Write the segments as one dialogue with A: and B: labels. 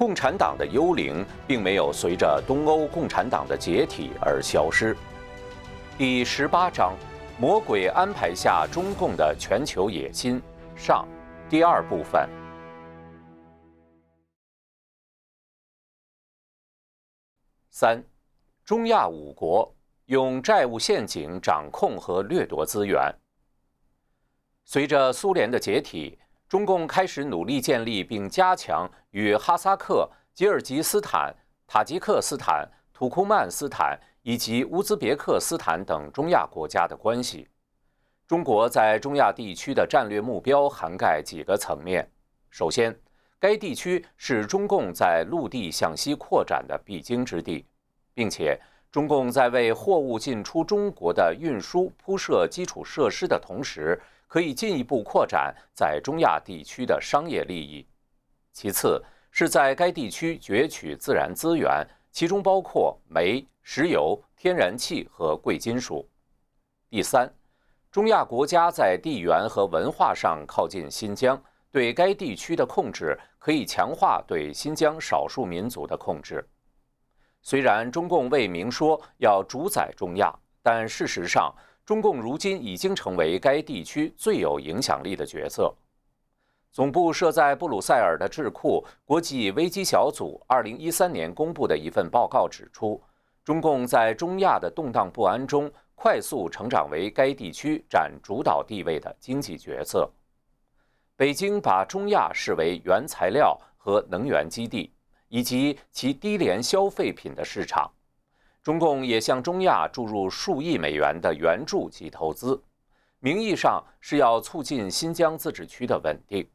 A: 共产党的幽灵并没有随着东欧共产党的解体而消失。第十八章：魔鬼安排下中共的全球野心上，第二部分。三，中亚五国用债务陷阱掌控和掠夺资源。随着苏联的解体，中共开始努力建立并加强与哈萨克、吉尔吉斯坦、塔吉克斯坦、土库曼斯坦以及乌兹别克斯坦等中亚国家的关系。中国在中亚地区的战略目标涵盖几个层面。首先，该地区是中共在陆地向西扩展的必经之地，并且中共在为货物进出中国的运输铺设基础设施的同时。可以进一步扩展在中亚地区的商业利益。其次，是在该地区攫取自然资源，其中包括煤、石油、天然气和贵金属。第三，中亚国家在地缘和文化上靠近新疆，对该地区的控制可以强化对新疆少数民族的控制。虽然中共未明说要主宰中亚，但事实上。中共如今已经成为该地区最有影响力的角色。总部设在布鲁塞尔的智库国际危机小组2013年公布的一份报告指出，中共在中亚的动荡不安中快速成长为该地区占主导地位的经济角色。北京把中亚视为原材料和能源基地，以及其低廉消费品的市场。中共也向中亚注入数亿美元的援助及投资，名义上是要促进新疆自治区的稳定。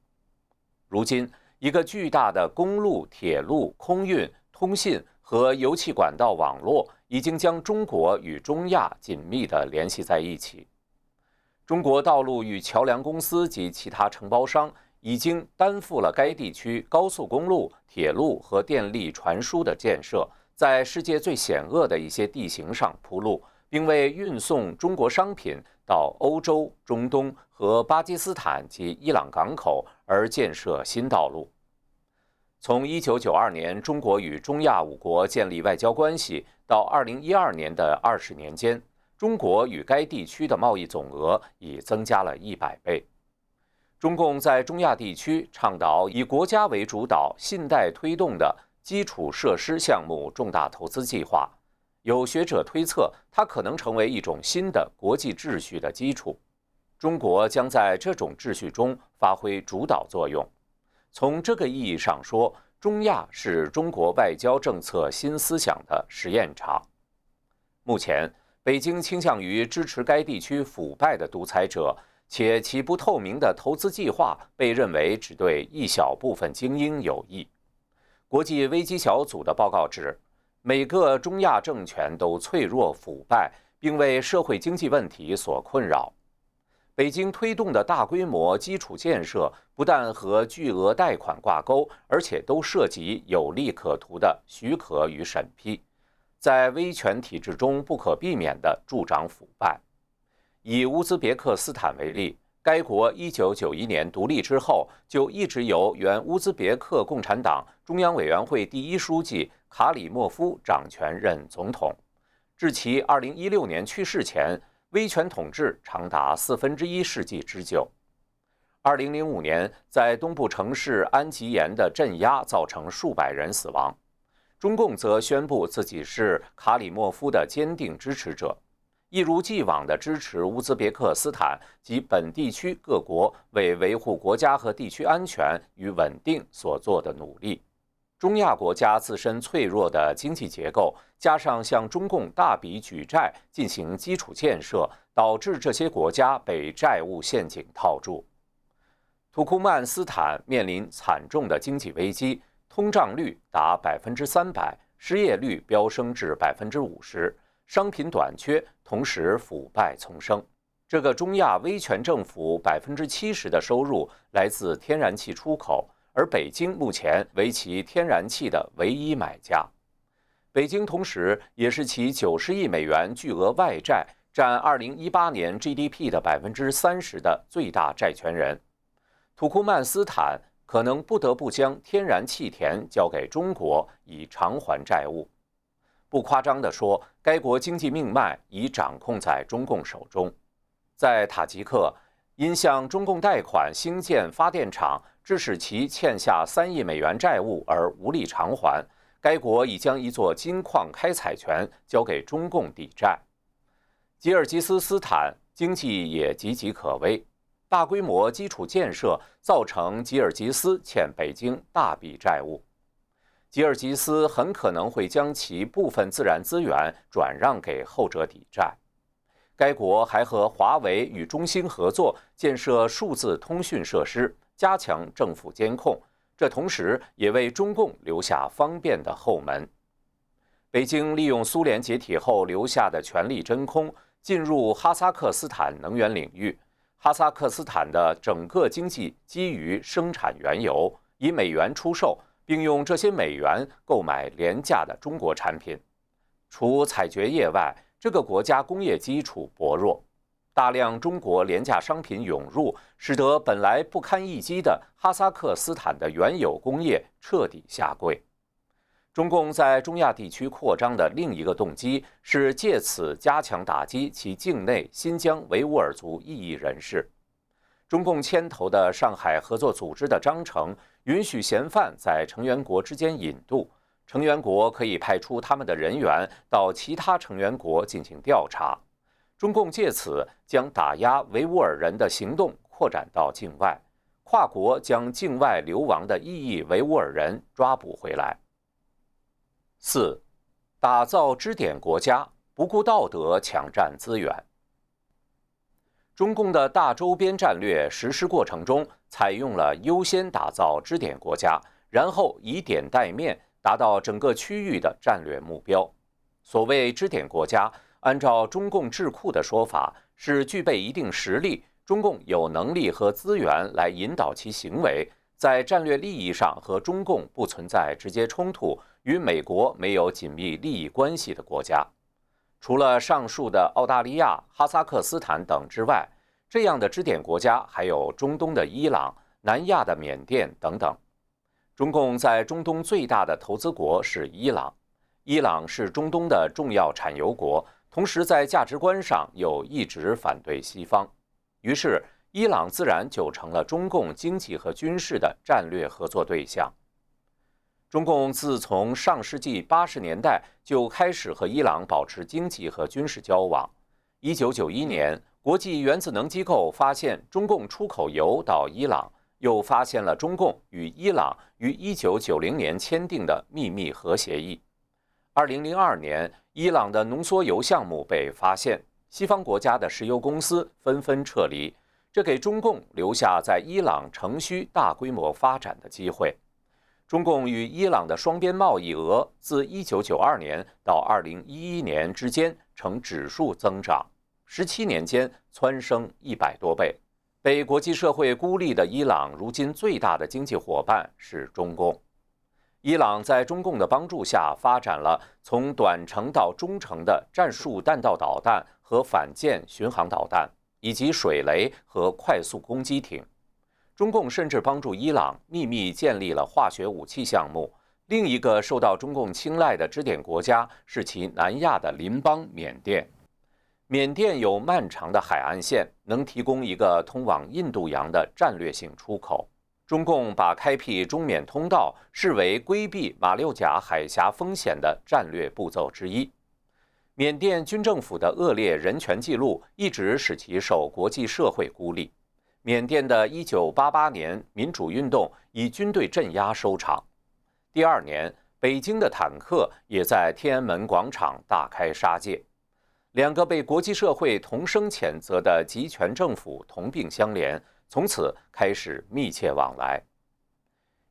A: 如今，一个巨大的公路、铁路、空运、通信和油气管道网络已经将中国与中亚紧密地联系在一起。中国道路与桥梁公司及其他承包商已经担负了该地区高速公路、铁路和电力传输的建设。在世界最险恶的一些地形上铺路，并为运送中国商品到欧洲、中东和巴基斯坦及伊朗港口而建设新道路。从1992年中国与中亚五国建立外交关系到2012年的二十年间，中国与该地区的贸易总额已增加了一百倍。中共在中亚地区倡导以国家为主导、信贷推动的。基础设施项目重大投资计划，有学者推测，它可能成为一种新的国际秩序的基础。中国将在这种秩序中发挥主导作用。从这个意义上说，中亚是中国外交政策新思想的实验场。目前，北京倾向于支持该地区腐败的独裁者，且其不透明的投资计划被认为只对一小部分精英有益。国际危机小组的报告指，每个中亚政权都脆弱腐败，并为社会经济问题所困扰。北京推动的大规模基础建设不但和巨额贷款挂钩，而且都涉及有利可图的许可与审批，在威权体制中不可避免地助长腐败。以乌兹别克斯坦为例。该国1991年独立之后，就一直由原乌兹别克共产党中央委员会第一书记卡里莫夫掌权任总统，至其2016年去世前，威权统治长达四分之一世纪之久。2005年，在东部城市安吉延的镇压造成数百人死亡，中共则宣布自己是卡里莫夫的坚定支持者。一如既往地支持乌兹别克斯坦及本地区各国为维护国家和地区安全与稳定所做的努力。中亚国家自身脆弱的经济结构，加上向中共大笔举债进行基础建设，导致这些国家被债务陷阱套住。土库曼斯坦面临惨重的经济危机，通胀率达百分之三百，失业率飙升至百分之五十。商品短缺，同时腐败丛生。这个中亚威权政府百分之七十的收入来自天然气出口，而北京目前为其天然气的唯一买家。北京同时也是其九十亿美元巨额外债占二零一八年 GDP 的百分之三十的最大债权人。土库曼斯坦可能不得不将天然气田交给中国以偿还债务。不夸张地说，该国经济命脉已掌控在中共手中。在塔吉克，因向中共贷款兴建发电厂，致使其欠下三亿美元债务而无力偿还，该国已将一座金矿开采权交给中共抵债。吉尔吉斯斯坦经济也岌岌可危，大规模基础建设造成吉尔吉斯欠北京大笔债务。吉尔吉斯很可能会将其部分自然资源转让给后者抵债。该国还和华为与中兴合作建设数字通讯设施，加强政府监控。这同时也为中共留下方便的后门。北京利用苏联解体后留下的权力真空，进入哈萨克斯坦能源领域。哈萨克斯坦的整个经济基于生产原油，以美元出售。并用这些美元购买廉价的中国产品。除采掘业外，这个国家工业基础薄弱，大量中国廉价商品涌入，使得本来不堪一击的哈萨克斯坦的原有工业彻底下跪。中共在中亚地区扩张的另一个动机是借此加强打击其境内新疆维吾尔族异议人士。中共牵头的上海合作组织的章程。允许嫌犯在成员国之间引渡，成员国可以派出他们的人员到其他成员国进行调查。中共借此将打压维吾尔人的行动扩展到境外，跨国将境外流亡的异议维吾尔人抓捕回来。四，打造支点国家，不顾道德抢占资源。中共的大周边战略实施过程中，采用了优先打造支点国家，然后以点带面，达到整个区域的战略目标。所谓支点国家，按照中共智库的说法，是具备一定实力，中共有能力和资源来引导其行为，在战略利益上和中共不存在直接冲突，与美国没有紧密利益关系的国家。除了上述的澳大利亚、哈萨克斯坦等之外，这样的支点国家还有中东的伊朗、南亚的缅甸等等。中共在中东最大的投资国是伊朗，伊朗是中东的重要产油国，同时在价值观上又一直反对西方，于是伊朗自然就成了中共经济和军事的战略合作对象。中共自从上世纪八十年代就开始和伊朗保持经济和军事交往。一九九一年，国际原子能机构发现中共出口油到伊朗，又发现了中共与伊朗于一九九零年签订的秘密核协议。二零零二年，伊朗的浓缩铀项目被发现，西方国家的石油公司纷纷撤离，这给中共留下在伊朗城区大规模发展的机会。中共与伊朗的双边贸易额自1992年到2011年之间呈指数增长，17年间蹿升一百多倍。被国际社会孤立的伊朗，如今最大的经济伙伴是中共。伊朗在中共的帮助下，发展了从短程到中程的战术弹道导弹和反舰巡航导弹，以及水雷和快速攻击艇。中共甚至帮助伊朗秘密建立了化学武器项目。另一个受到中共青睐的支点国家是其南亚的邻邦缅甸。缅甸有漫长的海岸线，能提供一个通往印度洋的战略性出口。中共把开辟中缅通道视为规避马六甲海峡风险的战略步骤之一。缅甸军政府的恶劣人权记录一直使其受国际社会孤立。缅甸的1988年民主运动以军队镇压收场。第二年，北京的坦克也在天安门广场大开杀戒。两个被国际社会同声谴责的集权政府同病相怜，从此开始密切往来。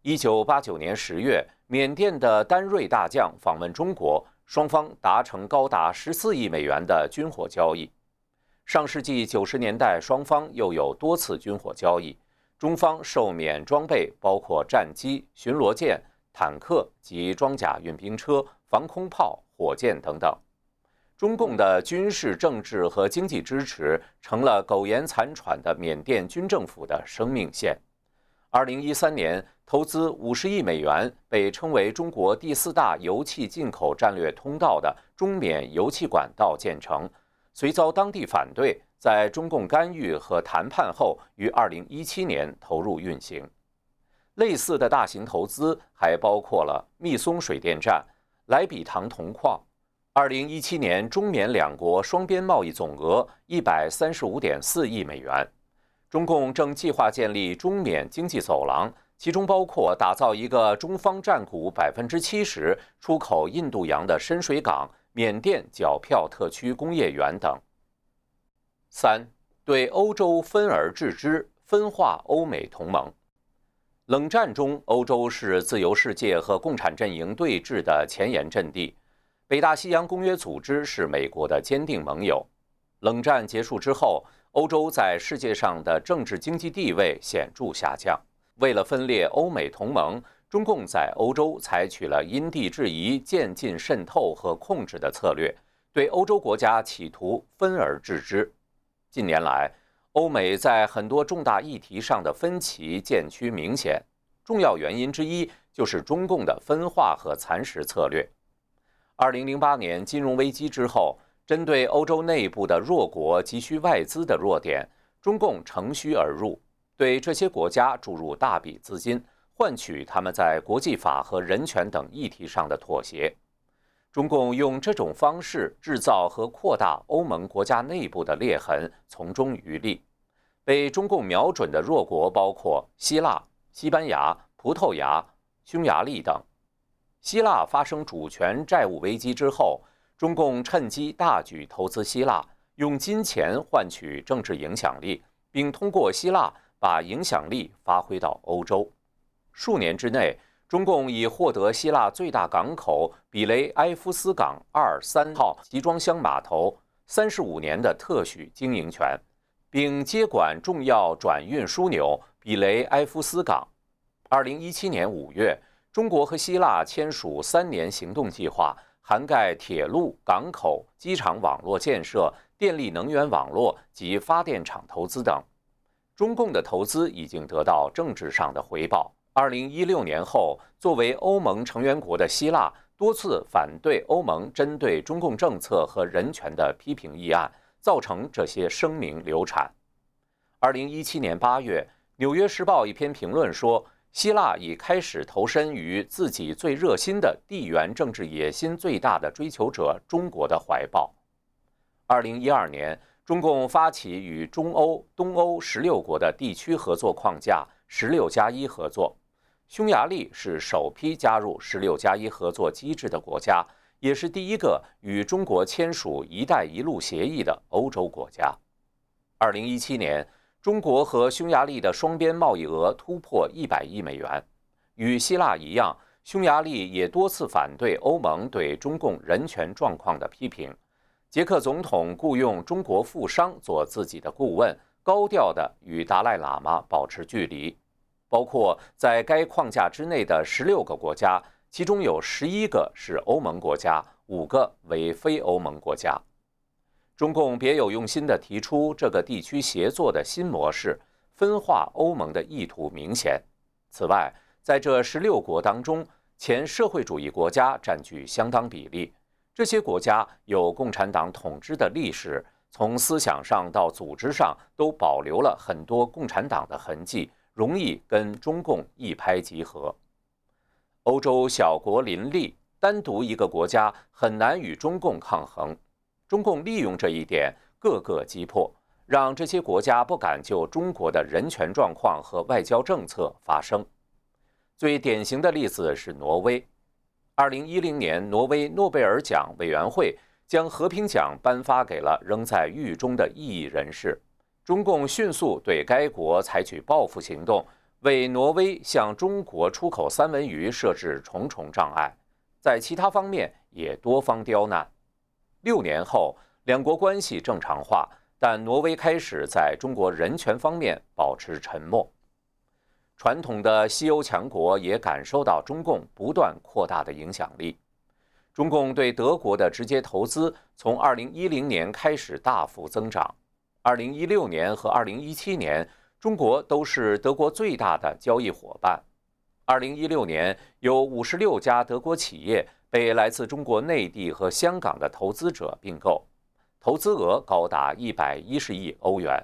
A: 1989年10月，缅甸的丹瑞大将访问中国，双方达成高达14亿美元的军火交易。上世纪九十年代，双方又有多次军火交易。中方受缅装备包括战机、巡逻舰、坦克及装甲运兵车、防空炮、火箭等等。中共的军事、政治和经济支持成了苟延残喘的缅甸军政府的生命线。2013年投资50亿美元，被称为中国第四大油气进口战略通道的中缅油气管道建成，虽遭当地反对，在中共干预和谈判后，于2017年投入运行。类似的大型投资还包括了密松水电站、莱比塘铜矿。二零一七年，中缅两国双边贸易总额一百三十五点四亿美元。中共正计划建立中缅经济走廊，其中包括打造一个中方占股百分之七十、出口印度洋的深水港——缅甸皎票特区工业园等。三、对欧洲分而治之，分化欧美同盟。冷战中，欧洲是自由世界和共产阵营对峙的前沿阵地。北大西洋公约组织是美国的坚定盟友。冷战结束之后，欧洲在世界上的政治经济地位显著下降。为了分裂欧美同盟，中共在欧洲采取了因地制宜、渐进渗透和控制的策略，对欧洲国家企图分而治之。近年来，欧美在很多重大议题上的分歧渐趋明显，重要原因之一就是中共的分化和蚕食策略。二零零八年金融危机之后，针对欧洲内部的弱国急需外资的弱点，中共乘虚而入，对这些国家注入大笔资金，换取他们在国际法和人权等议题上的妥协。中共用这种方式制造和扩大欧盟国家内部的裂痕，从中渔利。被中共瞄准的弱国包括希腊、西班牙、葡萄牙、匈牙利等。希腊发生主权债务危机之后，中共趁机大举投资希腊，用金钱换取政治影响力，并通过希腊把影响力发挥到欧洲。数年之内。中共已获得希腊最大港口比雷埃夫斯港二三号集装箱码头三十五年的特许经营权，并接管重要转运枢纽比雷埃夫斯港。二零一七年五月，中国和希腊签署三年行动计划，涵盖铁路、港口、机场网络建设、电力能源网络及发电厂投资等。中共的投资已经得到政治上的回报。二零一六年后，作为欧盟成员国的希腊多次反对欧盟针对中共政策和人权的批评议案，造成这些声明流产。二零一七年八月，《纽约时报》一篇评论说，希腊已开始投身于自己最热心的地缘政治野心最大的追求者中国的怀抱。二零一二年，中共发起与中欧、东欧十六国的地区合作框架“十六加一”合作。匈牙利是首批加入“十六加一”合作机制的国家，也是第一个与中国签署“一带一路”协议的欧洲国家。二零一七年，中国和匈牙利的双边贸易额突破一百亿美元。与希腊一样，匈牙利也多次反对欧盟对中共人权状况的批评。捷克总统雇佣中国富商做自己的顾问，高调地与达赖喇嘛保持距离。包括在该框架之内的十六个国家，其中有十一个是欧盟国家，五个为非欧盟国家。中共别有用心地提出这个地区协作的新模式，分化欧盟的意图明显。此外，在这十六国当中，前社会主义国家占据相当比例，这些国家有共产党统治的历史，从思想上到组织上都保留了很多共产党的痕迹。容易跟中共一拍即合。欧洲小国林立，单独一个国家很难与中共抗衡。中共利用这一点，各个击破，让这些国家不敢就中国的人权状况和外交政策发声。最典型的例子是挪威。二零一零年，挪威诺贝尔奖委员会将和平奖颁发给了仍在狱中的异议人士。中共迅速对该国采取报复行动，为挪威向中国出口三文鱼设置重重障碍，在其他方面也多方刁难。六年后，两国关系正常化，但挪威开始在中国人权方面保持沉默。传统的西欧强国也感受到中共不断扩大的影响力。中共对德国的直接投资从2010年开始大幅增长。二零一六年和二零一七年，中国都是德国最大的交易伙伴。二零一六年，有五十六家德国企业被来自中国内地和香港的投资者并购，投资额高达一百一十亿欧元。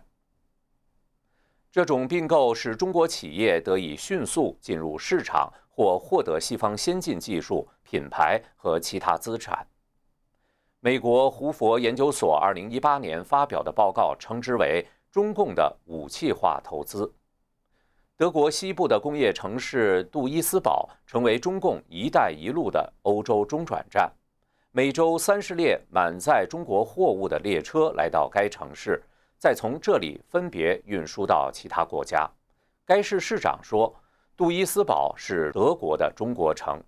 A: 这种并购使中国企业得以迅速进入市场或获得西方先进技术、品牌和其他资产。美国胡佛研究所二零一八年发表的报告称之为“中共的武器化投资”。德国西部的工业城市杜伊斯堡成为中共“一带一路”的欧洲中转站，每周三十列满载中国货物的列车来到该城市，再从这里分别运输到其他国家。该市市长说：“杜伊斯堡是德国的中国城。”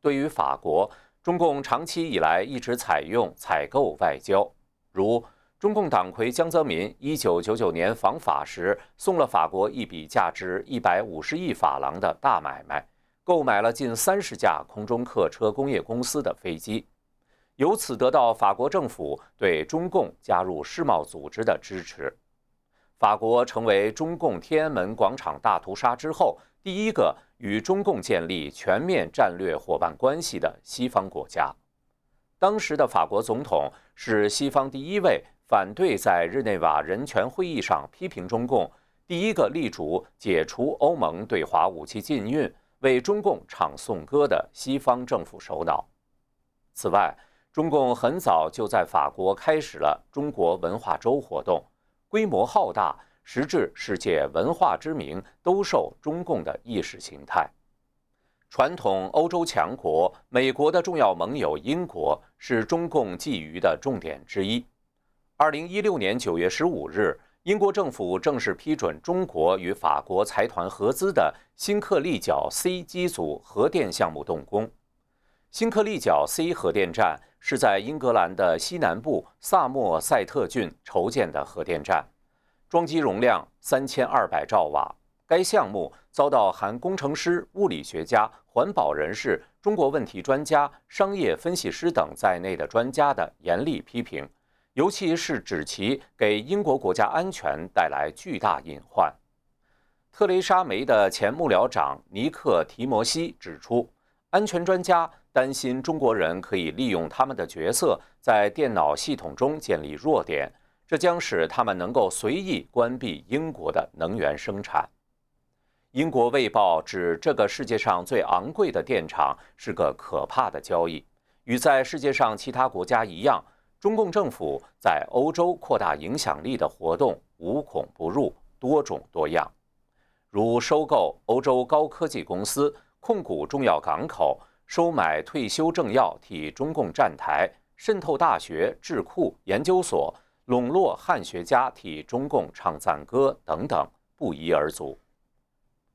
A: 对于法国，中共长期以来一直采用采购外交，如。中共党魁江泽民一九九九年访法时，送了法国一笔价值一百五十亿法郎的大买卖，购买了近三十架空中客车工业公司的飞机，由此得到法国政府对中共加入世贸组织的支持。法国成为中共天安门广场大屠杀之后第一个与中共建立全面战略伙伴关系的西方国家。当时的法国总统是西方第一位。反对在日内瓦人权会议上批评中共，第一个力主解除欧盟对华武器禁运、为中共唱颂歌的西方政府首脑。此外，中共很早就在法国开始了中国文化周活动，规模浩大，实至世界文化之名都受中共的意识形态。传统欧洲强国美国的重要盟友英国是中共觊觎的重点之一。二零一六年九月十五日，英国政府正式批准中国与法国财团合资的新克利角 C 机组核电项目动工。新克利角 C 核电站是在英格兰的西南部萨默塞特郡筹建的核电站，装机容量三千二百兆瓦。该项目遭到含工程师、物理学家、环保人士、中国问题专家、商业分析师等在内的专家的严厉批评。尤其是指其给英国国家安全带来巨大隐患。特蕾莎梅的前幕僚长尼克提摩西指出，安全专家担心中国人可以利用他们的角色在电脑系统中建立弱点，这将使他们能够随意关闭英国的能源生产。英国卫报指，这个世界上最昂贵的电厂是个可怕的交易，与在世界上其他国家一样。中共政府在欧洲扩大影响力的活动无孔不入、多种多样，如收购欧洲高科技公司、控股重要港口、收买退休政要替中共站台、渗透大学、智库、研究所、笼络汉学家替中共唱赞歌等等，不一而足。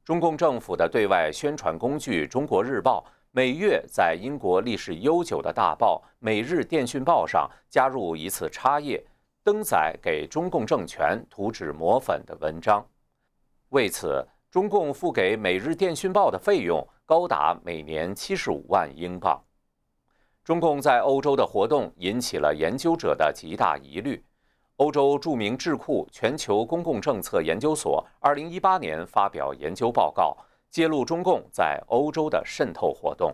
A: 中共政府的对外宣传工具《中国日报》。每月在英国历史悠久的大报《每日电讯报》上加入一次插页，登载给中共政权涂脂抹粉的文章。为此，中共付给《每日电讯报》的费用高达每年七十五万英镑。中共在欧洲的活动引起了研究者的极大疑虑。欧洲著名智库全球公共政策研究所二零一八年发表研究报告。揭露中共在欧洲的渗透活动。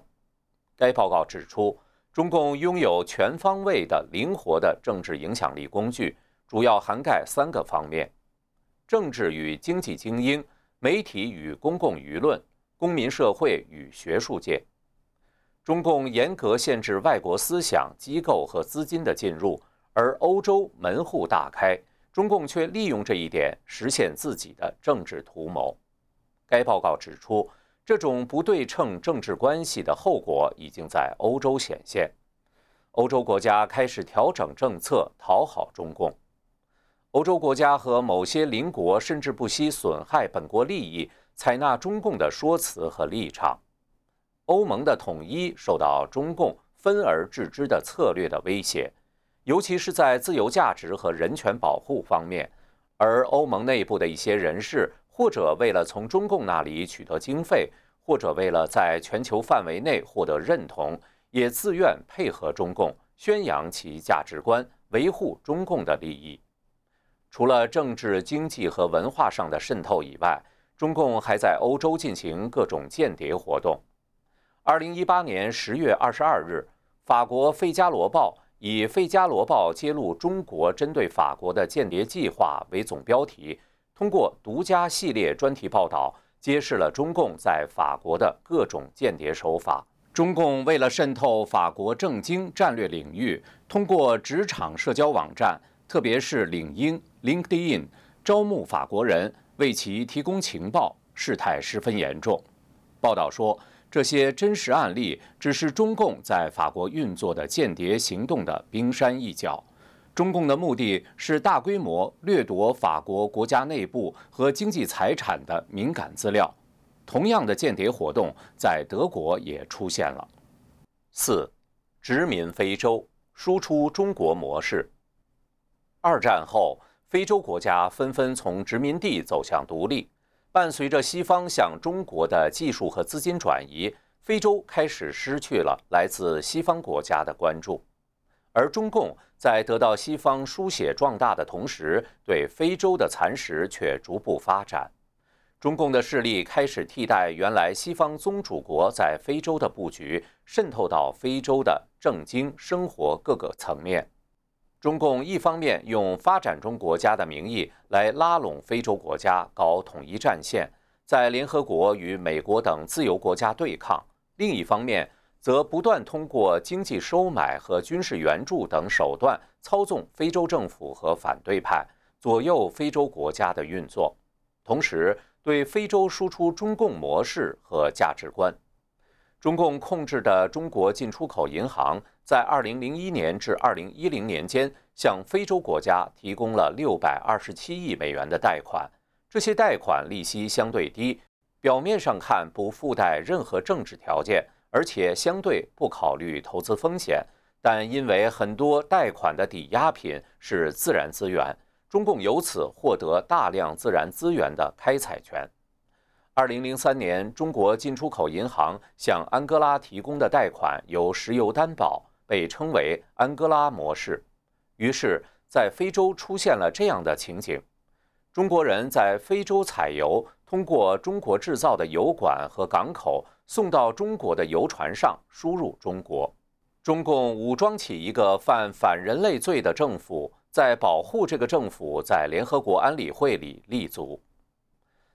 A: 该报告指出，中共拥有全方位的、灵活的政治影响力工具，主要涵盖三个方面：政治与经济精英、媒体与公共舆论、公民社会与学术界。中共严格限制外国思想、机构和资金的进入，而欧洲门户大开，中共却利用这一点实现自己的政治图谋。该报告指出，这种不对称政治关系的后果已经在欧洲显现。欧洲国家开始调整政策，讨好中共。欧洲国家和某些邻国甚至不惜损害本国利益，采纳中共的说辞和立场。欧盟的统一受到中共分而治之的策略的威胁，尤其是在自由价值和人权保护方面。而欧盟内部的一些人士。或者为了从中共那里取得经费，或者为了在全球范围内获得认同，也自愿配合中共宣扬其价值观，维护中共的利益。除了政治、经济和文化上的渗透以外，中共还在欧洲进行各种间谍活动。二零一八年十月二十二日，法国《费加罗报》以《费加罗报》揭露中国针对法国的间谍计划为总标题，通过独家系列专题报道，揭示了中共在法国的各种间谍手法。中共为了渗透法国政经战略领域，通过职场社交网站，特别是领英 （LinkedIn） 招募法国人，为其提供情报，事态十分严重。报道说，这些真实案例只是中共在法国运作的间谍行动的冰山一角。中共的目的是大规模掠夺法国国家内部和经济财产的敏感资料。同样的间谍活动在德国也出现了。四，殖民非洲，输出中国模式。二战后，非洲国家纷纷从殖民地走向独立，伴随着西方向中国的技术和资金转移，非洲开始失去了来自西方国家的关注，而中共在得到西方输血壮大的同时，对非洲的蚕食却逐步发展。中共的势力开始替代原来西方宗主国在非洲的布局，渗透到非洲的政经生活各个层面。中共一方面用发展中国家的名义来拉拢非洲国家搞统一战线，在联合国与美国等自由国家对抗；另一方面则不断通过经济收买和军事援助等手段操纵非洲政府和反对派，左右非洲国家的运作，同时。对非洲输出中共模式和价值观。中共控制的中国进出口银行在2001年至2010年间，向非洲国家提供了627亿美元的贷款。这些贷款利息相对低，表面上看不附带任何政治条件，而且相对不考虑投资风险。但因为很多贷款的抵押品是自然资源。中共由此获得大量自然资源的开采权。二零零三年，中国进出口银行向安哥拉提供的贷款由石油担保，被称为“安哥拉模式”。于是，在非洲出现了这样的情景：中国人在非洲采油，通过中国制造的油管和港口送到中国的油船上，输入中国。中共武装起一个犯反人类罪的政府。在保护这个政府在联合国安理会里立足，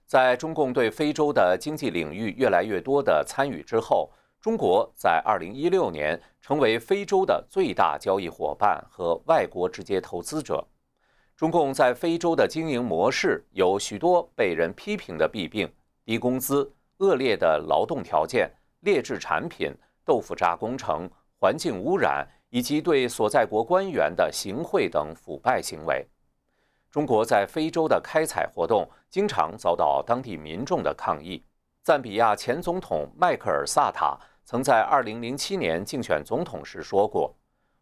A: 在中共对非洲的经济领域越来越多的参与之后，中国在2016年成为非洲的最大交易伙伴和外国直接投资者。中共在非洲的经营模式有许多被人批评的弊病：低工资、恶劣的劳动条件、劣质产品、豆腐渣工程、环境污染。以及对所在国官员的行贿等腐败行为，中国在非洲的开采活动经常遭到当地民众的抗议。赞比亚前总统迈克尔·萨塔曾在2007年竞选总统时说过：“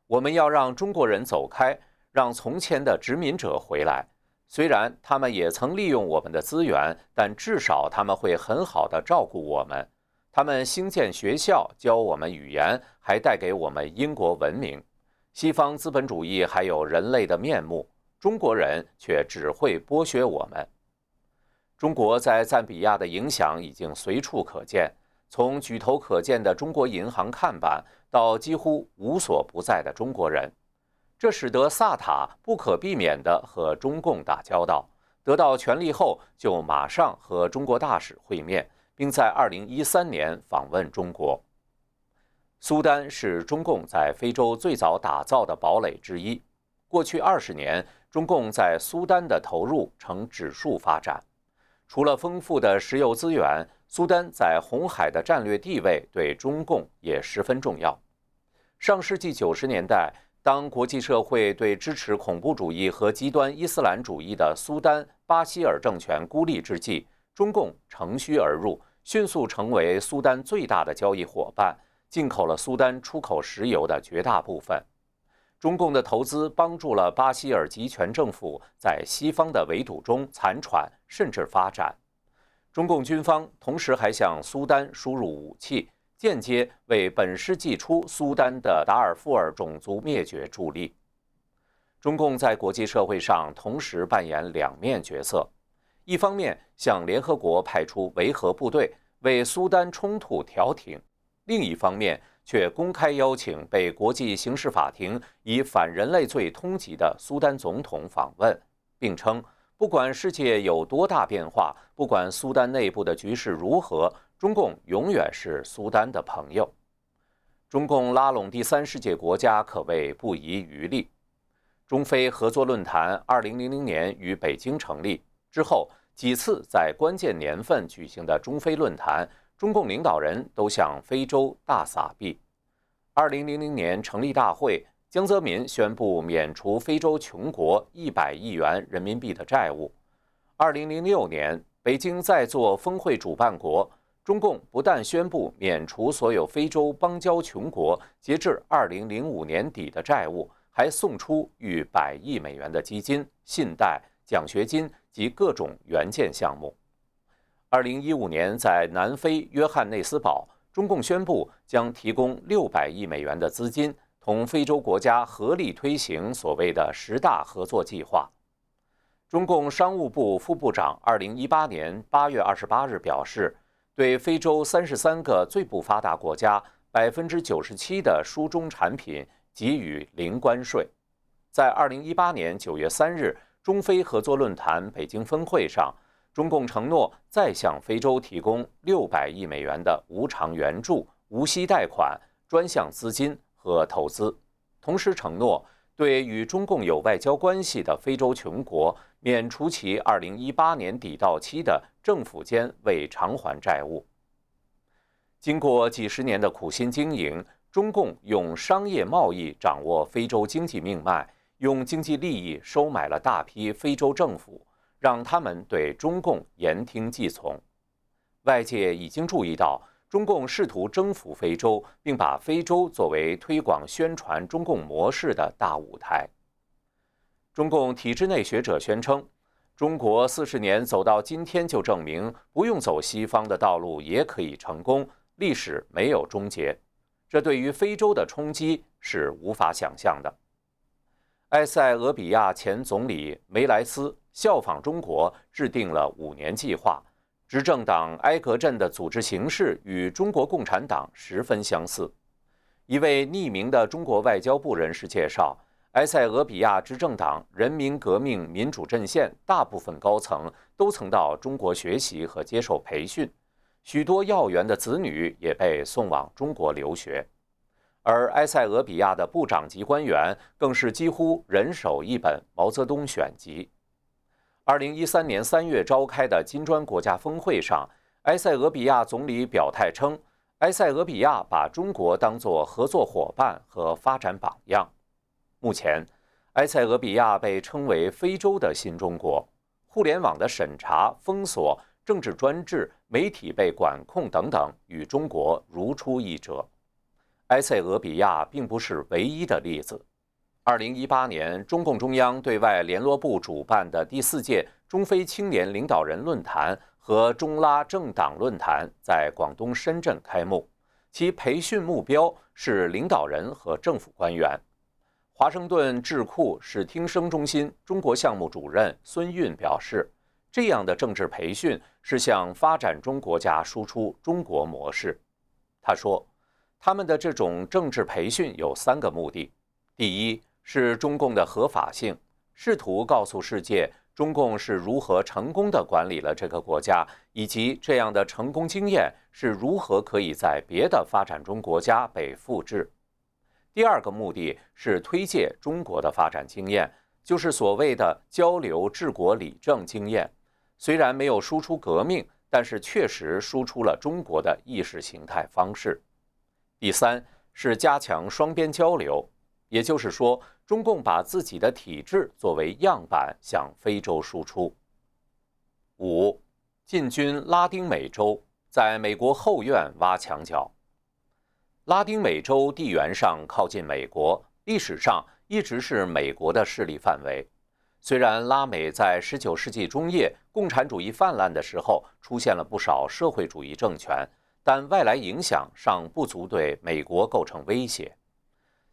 A: 我们要让中国人走开，让从前的殖民者回来。虽然他们也曾利用我们的资源，但至少他们会很好的照顾我们。”他们兴建学校，教我们语言，还带给我们英国文明。西方资本主义还有人类的面目，中国人却只会剥削我们。中国在赞比亚的影响已经随处可见，从举头可见的中国银行看板到几乎无所不在的中国人，这使得萨塔不可避免地和中共打交道。得到权力后，就马上和中国大使会面。并在2013年访问中国。苏丹是中共在非洲最早打造的堡垒之一。过去二十年，中共在苏丹的投入呈指数发展。除了丰富的石油资源，苏丹在红海的战略地位对中共也十分重要。上世纪九十年代，当国际社会对支持恐怖主义和极端伊斯兰主义的苏丹巴希尔政权孤立之际，中共乘虚而入，迅速成为苏丹最大的交易伙伴，进口了苏丹出口石油的绝大部分。中共的投资帮助了巴希尔集权政府在西方的围堵中残喘甚至发展。中共军方同时还向苏丹输入武器，间接为本世纪初苏丹的达尔富尔种族灭绝助力。中共在国际社会上同时扮演两面角色：一方面向联合国派出维和部队，为苏丹冲突调停；另一方面却公开邀请被国际刑事法庭以反人类罪通缉的苏丹总统访问，并称。不管世界有多大变化，不管苏丹内部的局势如何，中共永远是苏丹的朋友。中共拉拢第三世界国家可谓不遗余力。中非合作论坛2000年于北京成立之后，几次在关键年份举行的中非论坛，中共领导人都向非洲大撒币。2000年成立大会。江泽民宣布免除非洲穷国一百亿元人民币的债务。二零零六年，北京在做峰会主办国，中共不但宣布免除所有非洲邦交穷国截至二零零五年底的债务，还送出逾百亿美元的基金、信贷、奖学金及各种援建项目。二零一五年，在南非约翰内斯堡，中共宣布将提供六百亿美元的资金。同非洲国家合力推行所谓的十大合作计划。中共商务部副部长二零一八年八月二十八日表示，对非洲三十三个最不发达国家百分之九十七的书中产品给予零关税。在二零一八年九月三日中非合作论坛北京峰会上，中共承诺再向非洲提供六百亿美元的无偿援助、无息贷款、专项资金。和投资，同时承诺对与中共有外交关系的非洲穷国免除其2018年底到期的政府间未偿还债务。经过几十年的苦心经营，中共用商业贸易掌握非洲经济命脉，用经济利益收买了大批非洲政府，让他们对中共言听计从。外界已经注意到。中共试图征服非洲，并把非洲作为推广宣传中共模式的大舞台。中共体制内学者宣称，中国四十年走到今天，就证明不用走西方的道路也可以成功，历史没有终结。这对于非洲的冲击是无法想象的。埃塞俄比亚前总理梅莱斯效仿中国，制定了五年计划。执政党埃格镇的组织形式与中国共产党十分相似。一位匿名的中国外交部人士介绍，埃塞俄比亚执政党人民革命民主阵线大部分高层都曾到中国学习和接受培训，许多要员的子女也被送往中国留学，而埃塞俄比亚的部长级官员更是几乎人手一本《毛泽东选集》。二零一三年三月召开的金砖国家峰会上，埃塞俄比亚总理表态称，埃塞俄比亚把中国当作合作伙伴和发展榜样。目前，埃塞俄比亚被称为非洲的新中国，互联网的审查、封锁、政治专制、媒体被管控等等，与中国如出一辙。埃塞俄比亚并不是唯一的例子。二零一八年，中共中央对外联络部主办的第四届中非青年领导人论坛和中拉政党论坛在广东深圳开幕，其培训目标是领导人和政府官员。华盛顿智库史听声中心中国项目主任孙运表示，这样的政治培训是向发展中国家输出中国模式。他说，他们的这种政治培训有三个目的：第一，是中共的合法性，试图告诉世界中共是如何成功地管理了这个国家，以及这样的成功经验是如何可以在别的发展中国家被复制。第二个目的是推介中国的发展经验，就是所谓的交流治国理政经验。虽然没有输出革命，但是确实输出了中国的意识形态方式。第三是加强双边交流，也就是说。中共把自己的体制作为样板向非洲输出。五，进军拉丁美洲，在美国后院挖墙脚。拉丁美洲地缘上靠近美国，历史上一直是美国的势力范围。虽然拉美在19世纪中叶共产主义泛滥的时候出现了不少社会主义政权，但外来影响尚不足对美国构成威胁。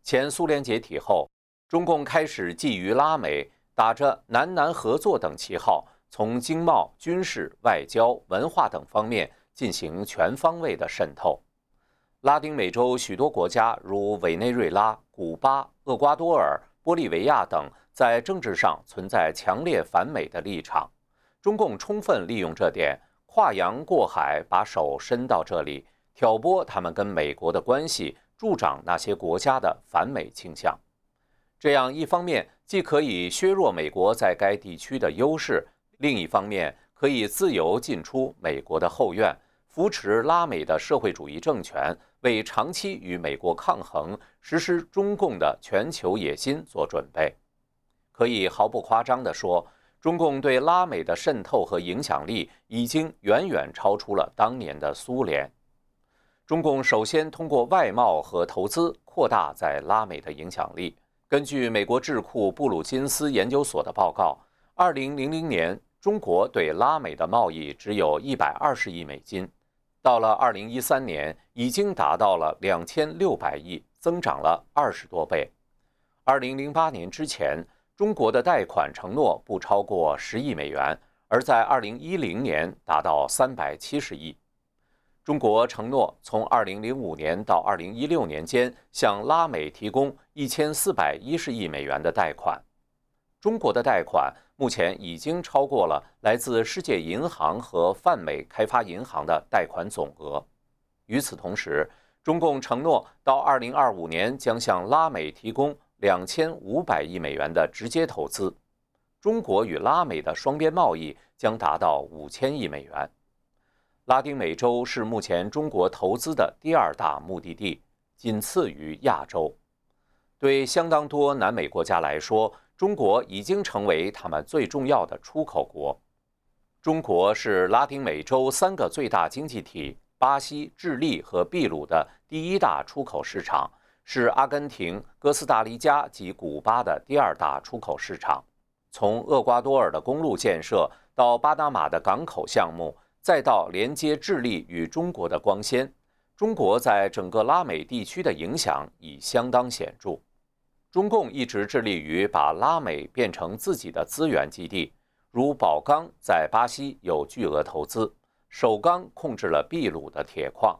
A: 前苏联解体后。中共开始觊觎拉美，打着南南合作等旗号，从经贸、军事、外交、文化等方面进行全方位的渗透。拉丁美洲许多国家，如委内瑞拉、古巴、厄瓜多尔、玻利维亚等，在政治上存在强烈反美的立场。中共充分利用这点，跨洋过海，把手伸到这里，挑拨他们跟美国的关系，助长那些国家的反美倾向。这样一方面既可以削弱美国在该地区的优势，另一方面可以自由进出美国的后院，扶持拉美的社会主义政权，为长期与美国抗衡、实施中共的全球野心做准备。可以毫不夸张地说。中共对拉美的渗透和影响力已经远远超出了当年的苏联。中共首先通过外贸和投资扩大在拉美的影响力。根据美国智库布鲁金斯研究所的报告，2000年中国对拉美的贸易只有一百二十亿美金，到了2013年已经达到了两千六百亿，增长了二十多倍。2008年之前。中国的贷款承诺不超过十亿美元，而在二零一零年达到三百七十亿。中国承诺从二零零五年到二零一六年间向拉美提供一千四百一十亿美元的贷款。中国的贷款目前已经超过了来自世界银行和泛美开发银行的贷款总额。与此同时，中共承诺到二零二五年将向拉美提供。两千五百亿美元的直接投资，中国与拉美的双边贸易将达到五千亿美元。拉丁美洲是目前中国投资的第二大目的地，仅次于亚洲。对相当多南美国家来说，中国已经成为他们最重要的出口国。中国是拉丁美洲三个最大经济体——巴西、智利和秘鲁的第一大出口市场。是阿根廷、哥斯达黎加及古巴的第二大出口市场。从厄瓜多尔的公路建设到巴拿马的港口项目，再到连接智利与中国的光纤，中国在整个拉美地区的影响已相当显著。中共一直致力于把拉美变成自己的资源基地，如宝钢在巴西有巨额投资，首钢控制了秘鲁的铁矿。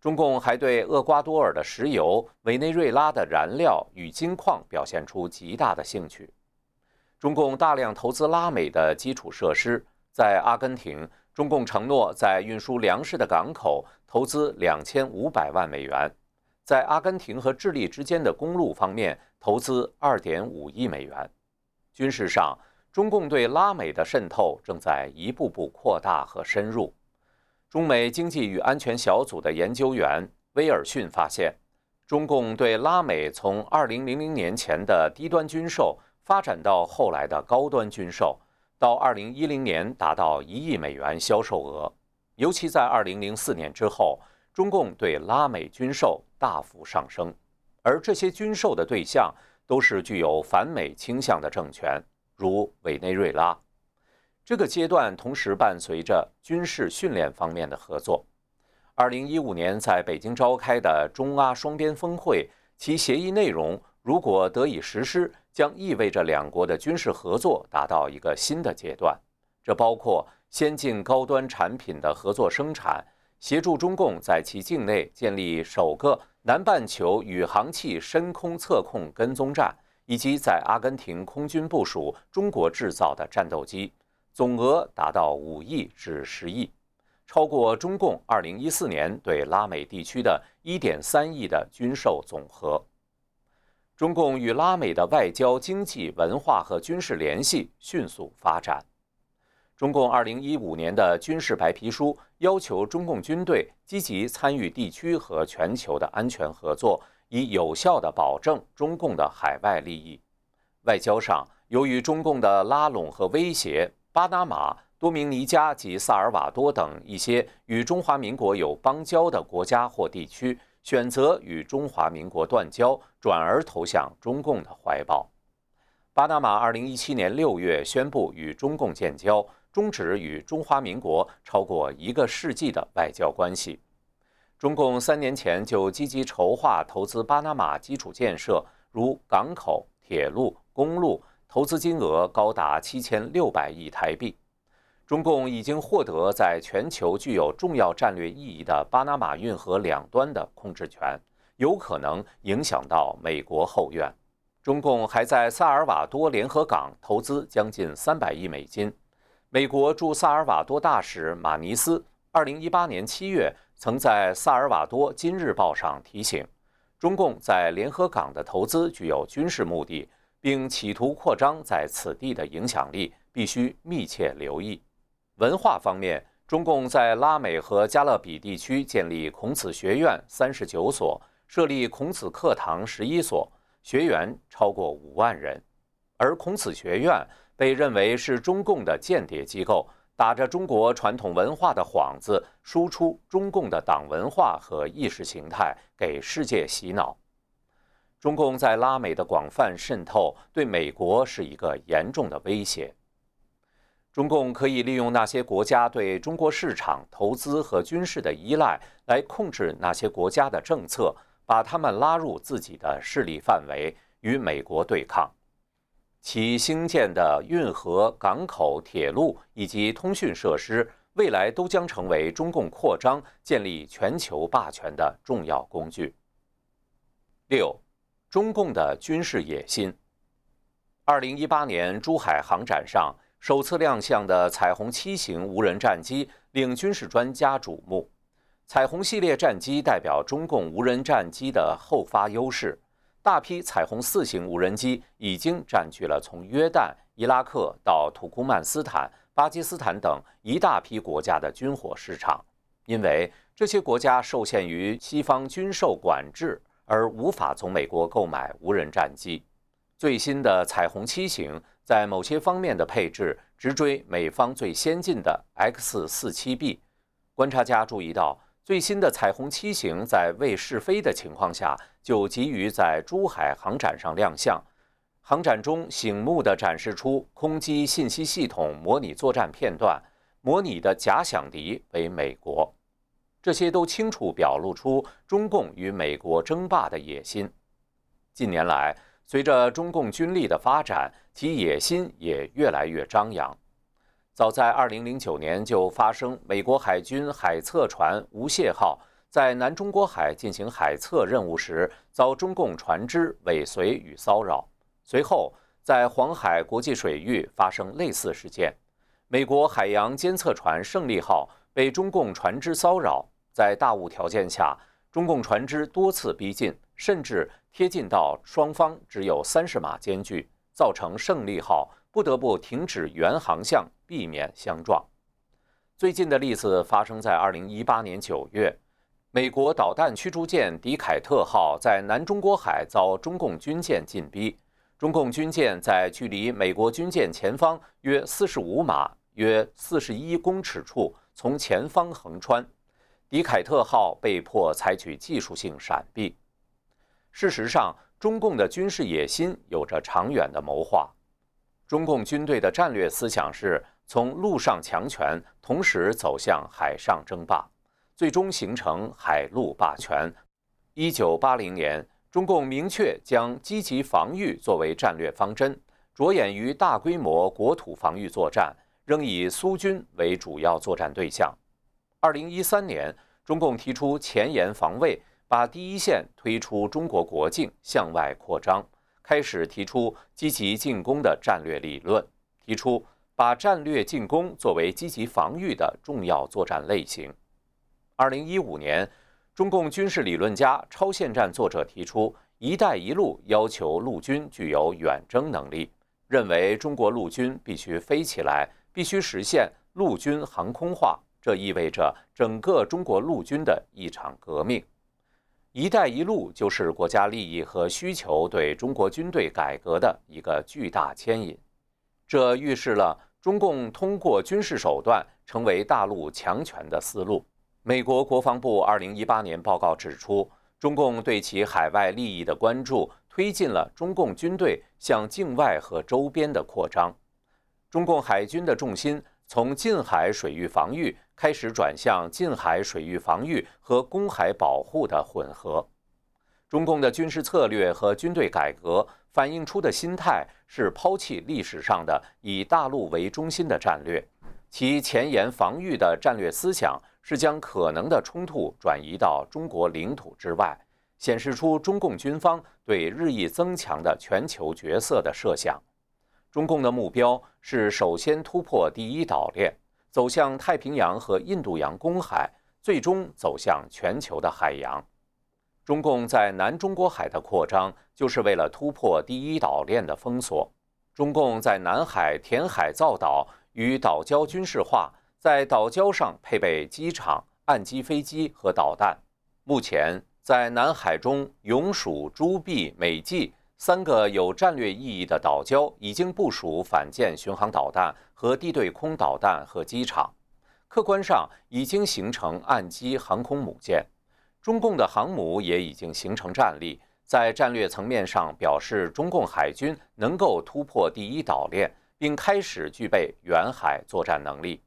A: 中共还对厄瓜多尔的石油、委内瑞拉的燃料与金矿表现出极大的兴趣。中共大量投资拉美的基础设施，在阿根廷，中共承诺在运输粮食的港口投资两千五百万美元；在阿根廷和智利之间的公路方面投资二点五亿美元。军事上，中共对拉美的渗透正在一步步扩大和深入。中美经济与安全小组的研究员威尔逊发现，中共对拉美从2000年前的低端军售发展到后来的高端军售，到2010年达到一亿美元销售额。尤其在2004年之后，中共对拉美军售大幅上升，而这些军售的对象都是具有反美倾向的政权，如委内瑞拉。这个阶段同时伴随着军事训练方面的合作。二零一五年在北京召开的中阿双边峰会，其协议内容如果得以实施，将意味着两国的军事合作达到一个新的阶段。这包括先进高端产品的合作生产，协助中共在其境内建立首个南半球宇航器深空测控跟踪站，以及在阿根廷空军部署中国制造的战斗机。总额达到五亿至十亿，超过中共二零一四年对拉美地区的一点三亿的军售总和。中共与拉美的外交、经济、文化和军事联系迅速发展。中共二零一五年的军事白皮书要求中共军队积极参与地区和全球的安全合作，以有效地保证中共的海外利益。外交上，由于中共的拉拢和威胁。巴拿马、多明尼加及萨尔瓦多等一些与中华民国有邦交的国家或地区，选择与中华民国断交，转而投向中共的怀抱。巴拿马2017年6月宣布与中共建交，终止与中华民国超过一个世纪的外交关系。中共三年前就积极筹划投资巴拿马基础建设，如港口、铁路、公路，投资金额高达七千六百亿台币。中共已经获得在全球具有重要战略意义的巴拿马运河两端的控制权，有可能影响到美国后院。中共还在萨尔瓦多联合港投资将近三百亿美金。美国驻萨尔瓦多大使马尼斯二零一八年七月曾在萨尔瓦多《今日报》上提醒，中共在联合港的投资具有军事目的，并企图扩张在此地的影响力，必须密切留意。文化方面，中共在拉美和加勒比地区建立孔子学院三十九所，设立孔子课堂十一所，学员超过五万人。而孔子学院被认为是中共的间谍机构，打着中国传统文化的幌子，输出中共的党文化和意识形态，给世界洗脑。中共在拉美的广泛渗透，对美国是一个严重的威胁。中共可以利用那些国家对中国市场投资和军事的依赖，来控制那些国家的政策，把他们拉入自己的势力范围，与美国对抗。其兴建的运河、港口、铁路以及通讯设施，未来都将成为中共扩张、建立全球霸权的重要工具。六，中共的军事野心。二零一八年珠海航展上。首次亮相的彩虹七型无人战机令军事专家瞩目。彩虹系列战机代表中共无人战机的后发优势。大批彩虹四型无人机已经占据了从约旦、伊拉克到土库曼斯坦、巴基斯坦等一大批国家的军火市场，因为这些国家受限于西方军售管制，而无法从美国购买无人战机。最新的彩虹七型。在某些方面的配置直追美方最先进的 X 四七 B。观察家注意到，最新的彩虹七型在未试飞的情况下就急于在珠海航展上亮相。航展中醒目地展示出空机信息系统模拟作战片段，模拟的假想敌为美国。这些都清楚表露出中共与美国争霸的野心。近年来，随着中共军力的发展，其野心也越来越张扬。早在2009年就发生美国海军海测船“无懈号”在南中国海进行海测任务时，遭中共船只尾随与骚扰。随后，在黄海国际水域发生类似事件，美国海洋监测船“胜利号”被中共船只骚扰，在大雾条件下，中共船只多次逼近，甚至。贴近到双方只有三十码间距，造成胜利号不得不停止原航向，避免相撞。最近的例子发生在二零一八年九月，美国导弹驱逐舰迪凯特号在南中国海遭中共军舰进逼，中共军舰在距离美国军舰前方约四十五码（约四十一公尺）处从前方横穿，迪凯特号被迫采取技术性闪避。事实上，中共的军事野心有着长远的谋划。中共军队的战略思想是从陆上强权同时走向海上争霸，最终形成海陆霸权。一九八零年，中共明确将积极防御作为战略方针，着眼于大规模国土防御作战，仍以苏军为主要作战对象。二零一三年，中共提出前沿防卫。把第一线推出中国国境，向外扩张，开始提出积极进攻的战略理论，提出把战略进攻作为积极防御的重要作战类型。二零一五年，中共军事理论家、超限战作者提出“一带一路”，要求陆军具有远征能力，认为中国陆军必须飞起来，必须实现陆军航空化，这意味着整个中国陆军的一场革命。“一带一路”就是国家利益和需求对中国军队改革的一个巨大牵引，这预示了中共通过军事手段成为大陆强权的思路。美国国防部2018年报告指出，中共对其海外利益的关注推进了中共军队向境外和周边的扩张，中共海军的重心。从近海水域防御开始转向近海水域防御和公海保护的混合。中共的军事策略和军队改革反映出的心态是抛弃历史上的以大陆为中心的战略，其前沿防御的战略思想是将可能的冲突转移到中国领土之外，显示出中共军方对日益增强的全球角色的设想。中共的目标是首先突破第一岛链，走向太平洋和印度洋公海，最终走向全球的海洋。中共在南中国海的扩张，就是为了突破第一岛链的封锁。中共在南海填海造岛，与岛礁军事化，在岛礁上配备机场、岸基飞机和导弹。目前，在南海中，永暑、朱碧、美济。三个有战略意义的岛礁已经部署反舰巡航导弹和地对空导弹和机场，客观上已经形成岸基航空母舰。中共的航母也已经形成战力，在战略层面上表示中共海军能够突破第一岛链，并开始具备远海作战能力。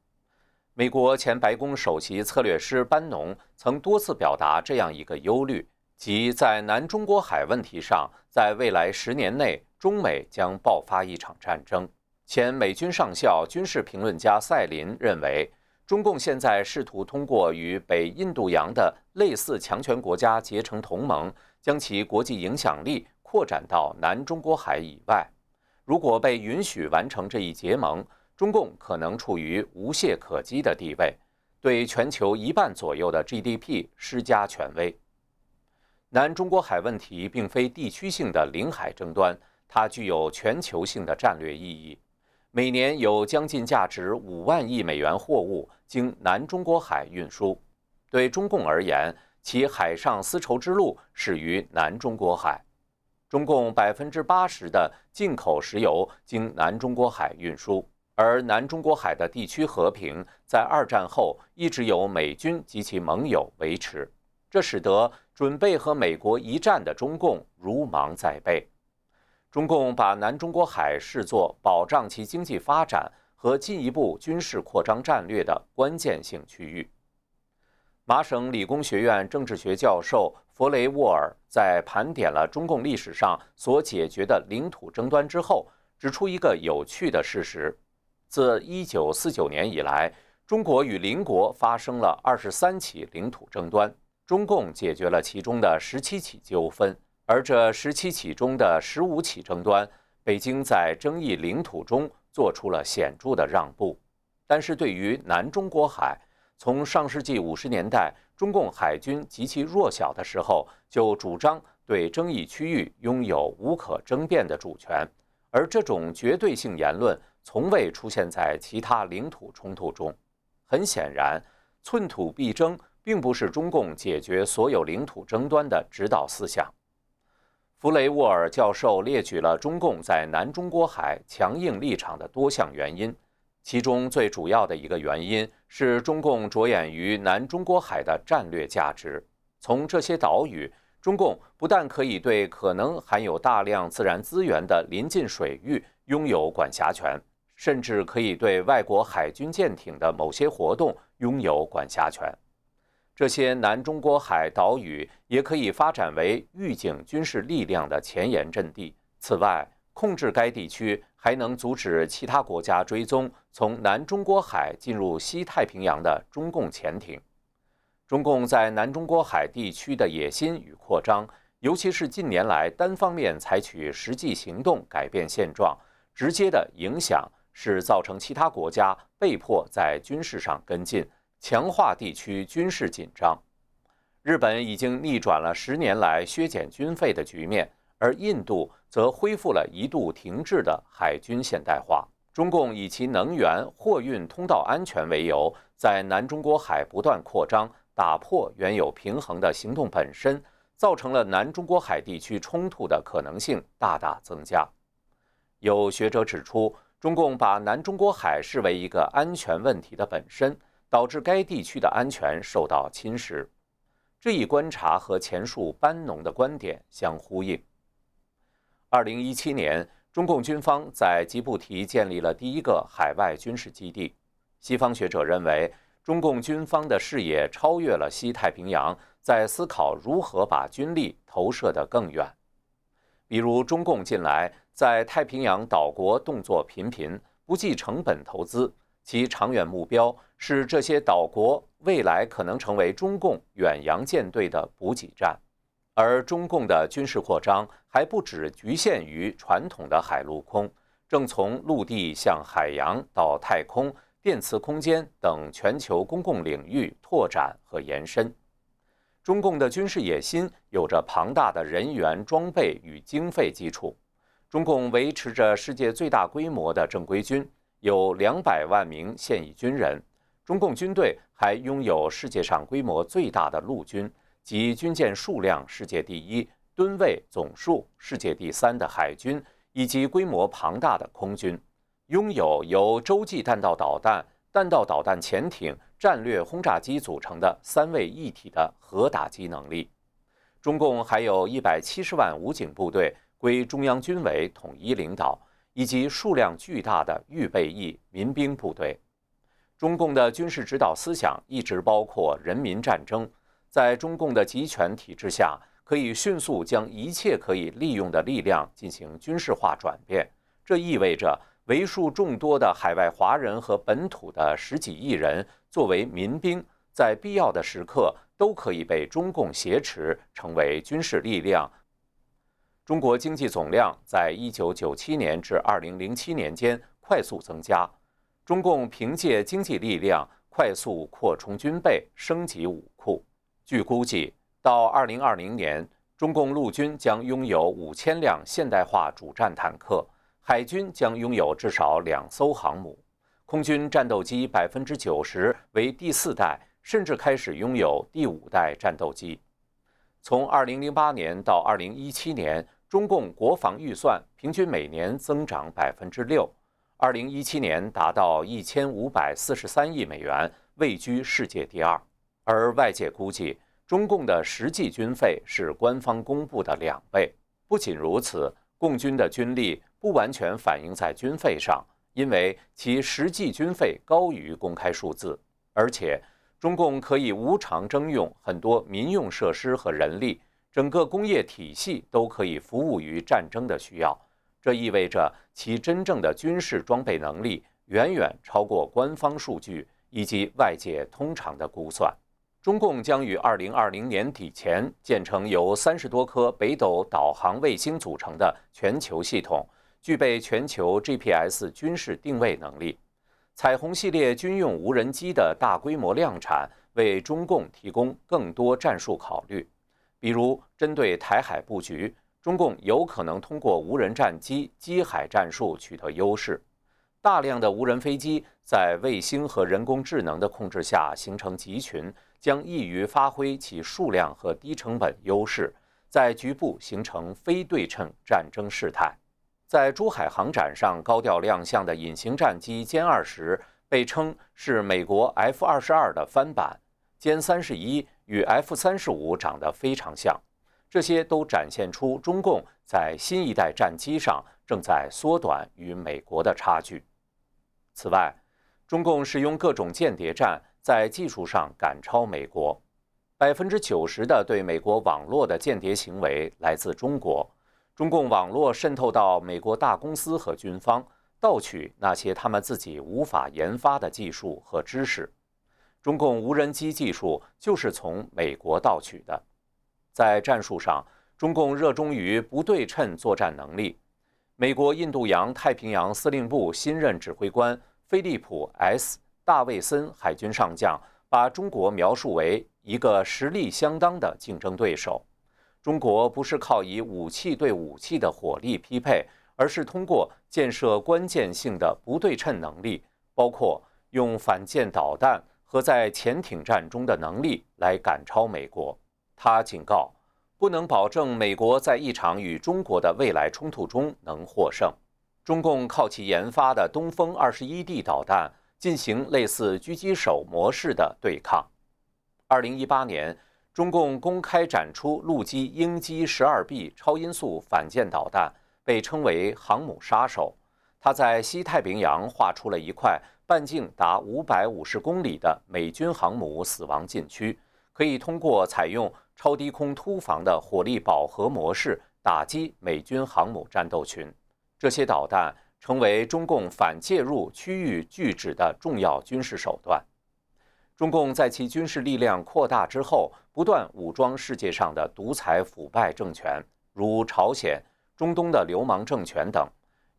A: 美国前白宫首席策略师班农曾多次表达这样一个忧虑。即在南中国海问题上，在未来十年内，中美将爆发一场战争。前美军上校、军事评论家赛林认为，中共现在试图通过与北印度洋的类似强权国家结成同盟，将其国际影响力扩展到南中国海以外。如果被允许完成这一结盟，中共可能处于无懈可击的地位，对全球一半左右的 GDP 施加权威。南中国海问题并非地区性的领海争端，它具有全球性的战略意义。每年有将近价值五万亿美元货物经南中国海运输，对中共而言，其海上丝绸之路始于南中国海。中共百分之八十的进口石油经南中国海运输，而南中国海的地区和平在二战后一直由美军及其盟友维持。这使得准备和美国一战的中共如芒在背。中共把南中国海视作保障其经济发展和进一步军事扩张战略的关键性区域。麻省理工学院政治学教授弗雷沃尔在盘点了中共历史上所解决的领土争端之后，指出一个有趣的事实：自1949年以来，中国与邻国发生了23起领土争端。中共解决了其中的十七起纠纷，而这十七起中的十五起争端，北京在争议领土中做出了显著的让步。但是对于南中国海，从上世纪五十年代中共海军极其弱小的时候，就主张对争议区域拥有无可争辩的主权，而这种绝对性言论从未出现在其他领土冲突中。很显然，寸土必争。并不是中共解决所有领土争端的指导思想。弗雷沃尔教授列举了中共在南中国海强硬立场的多项原因，其中最主要的一个原因是中共着眼于南中国海的战略价值。从这些岛屿，中共不但可以对可能含有大量自然资源的临近水域拥有管辖权，甚至可以对外国海军舰艇的某些活动拥有管辖权。这些南中国海岛屿也可以发展为预警军事力量的前沿阵地。此外，控制该地区还能阻止其他国家追踪从南中国海进入西太平洋的中共潜艇。中共在南中国海地区的野心与扩张，尤其是近年来单方面采取实际行动改变现状，直接的影响是造成其他国家被迫在军事上跟进。强化地区军事紧张，日本已经逆转了十年来削减军费的局面，而印度则恢复了一度停滞的海军现代化。中共以其能源货运通道安全为由，在南中国海不断扩张，打破原有平衡的行动本身，造成了南中国海地区冲突的可能性大大增加。有学者指出，中共把南中国海视为一个安全问题的本身。导致该地区的安全受到侵蚀，这一观察和前述班农的观点相呼应。二零一七年，中共军方在吉布提建立了第一个海外军事基地。西方学者认为，中共军方的视野超越了西太平洋，在思考如何把军力投射得更远。比如，中共近来在太平洋岛国动作频频，不计成本投资，其长远目标是这些岛国未来可能成为中共远洋舰队的补给站。而中共的军事扩张还不只局限于传统的海陆空，正从陆地向海洋到太空、电磁空间等全球公共领域拓展和延伸。中共的军事野心有着庞大的人员、装备与经费基础。中共维持着世界最大规模的正规军，有两百万名现役军人。中共军队还拥有世界上规模最大的陆军。及军舰数量世界第一、吨位总数世界第三的海军，以及规模庞大的空军，拥有由洲际弹道导弹、弹道导弹潜艇、战略轰炸机组成的三位一体的核打击能力。中共还有一百七十万武警部队归中央军委统一领导，以及数量巨大的预备役民兵部队。中共的军事指导思想一直包括人民战争。在中共的集权体制下，可以迅速将一切可以利用的力量进行军事化转变。这意味着为数众多的海外华人和本土的十几亿人作为民兵，在必要的时刻都可以被中共挟持，成为军事力量。中国经济总量在一九九七年至二零零七年间快速增加，中共凭借经济力量快速扩充军备，升级武库。据估计，到2020年，中共陆军将拥有五千辆现代化主战坦克，海军将拥有至少两艘航母，空军战斗机百分之九十为第四代，甚至开始拥有第五代战斗机。从2008年到2017年，中共国防预算平均每年增长百分之六，2017年达到一千五百四十三亿美元，位居世界第二。而外界估计，中共的实际军费是官方公布的两倍。不仅如此，共军的军力不完全反映在军费上，因为其实际军费高于公开数字。而且，中共可以无偿征用很多民用设施和人力，整个工业体系都可以服务于战争的需要。这意味着其真正的军事装备能力远远超过官方数据以及外界通常的估算。中共将于二零二零年底前建成由三十多颗北斗导航卫星组成的全球系统，具备全球 GPS 军事定位能力。彩虹系列军用无人机的大规模量产，为中共提供更多战术考虑。比如，针对台海布局，中共有可能通过无人战机机海战术取得优势。大量的无人飞机在卫星和人工智能的控制下形成集群。将易于发挥其数量和低成本优势，在局部形成非对称战争事态。在珠海航展上高调亮相的隐形战机歼二十，被称是美国 F 二十二的翻版。歼三十一与 F 三十五长得非常像，这些都展现出中共在新一代战机上正在缩短与美国的差距。此外，中共使用各种间谍战。在技术上赶超美国，百分之九十的对美国网络的间谍行为来自中国。中共网络渗透到美国大公司和军方，盗取那些他们自己无法研发的技术和知识。中共无人机技术就是从美国盗取的。在战术上，中共热衷于不对称作战能力。美国印度洋太平洋司令部新任指挥官菲利普 ·S。大卫森海军上将把中国描述为一个实力相当的竞争对手。中国不是靠以武器对武器的火力匹配，而是通过建设关键性的不对称能力，包括用反舰导弹和在潜艇战中的能力来赶超美国。他警告，不能保证美国在一场与中国的未来冲突中能获胜。中共靠其研发的东风二十一 D 导弹。进行类似狙击手模式的对抗。二零一八年，中共公开展出陆基鹰击十二 B 超音速反舰导弹，被称为“航母杀手”。它在西太平洋画出了一块半径达五百五十公里的美军航母死亡禁区，可以通过采用超低空突防的火力饱和模式打击美军航母战斗群。这些导弹成为中共反介入区域拒止的重要军事手段。中共在其军事力量扩大之后，不断武装世界上的独裁腐败政权，如朝鲜、中东的流氓政权等。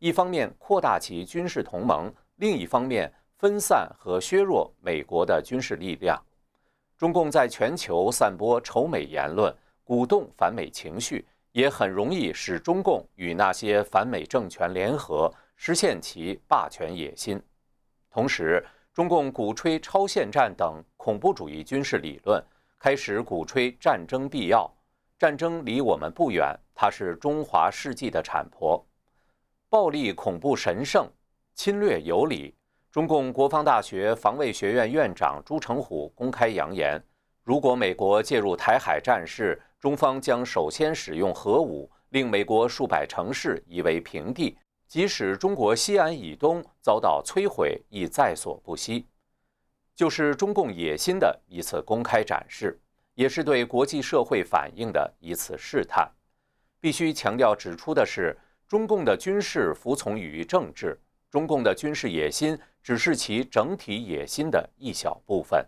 A: 一方面扩大其军事同盟，另一方面分散和削弱美国的军事力量。中共在全球散播仇美言论，鼓动反美情绪，也很容易使中共与那些反美政权联合，实现其霸权野心。同时，中共鼓吹超限战等恐怖主义军事理论，开始鼓吹战争必要。战争离我们不远，它是中华世纪的产婆。暴力恐怖神圣，侵略有理。中共国防大学防卫学院院长朱成虎公开扬言：如果美国介入台海战事，中方将首先使用核武，令美国数百城市夷为平地。即使中国西安以东遭到摧毁，亦在所不惜。就是中共野心的一次公开展示，也是对国际社会反应的一次试探。必须强调指出的是，中共的军事服从于政治，中共的军事野心只是其整体野心的一小部分。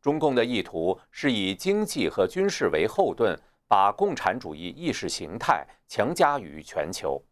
A: 中共的意图是以经济和军事为后盾，把共产主义意识形态强加于全球。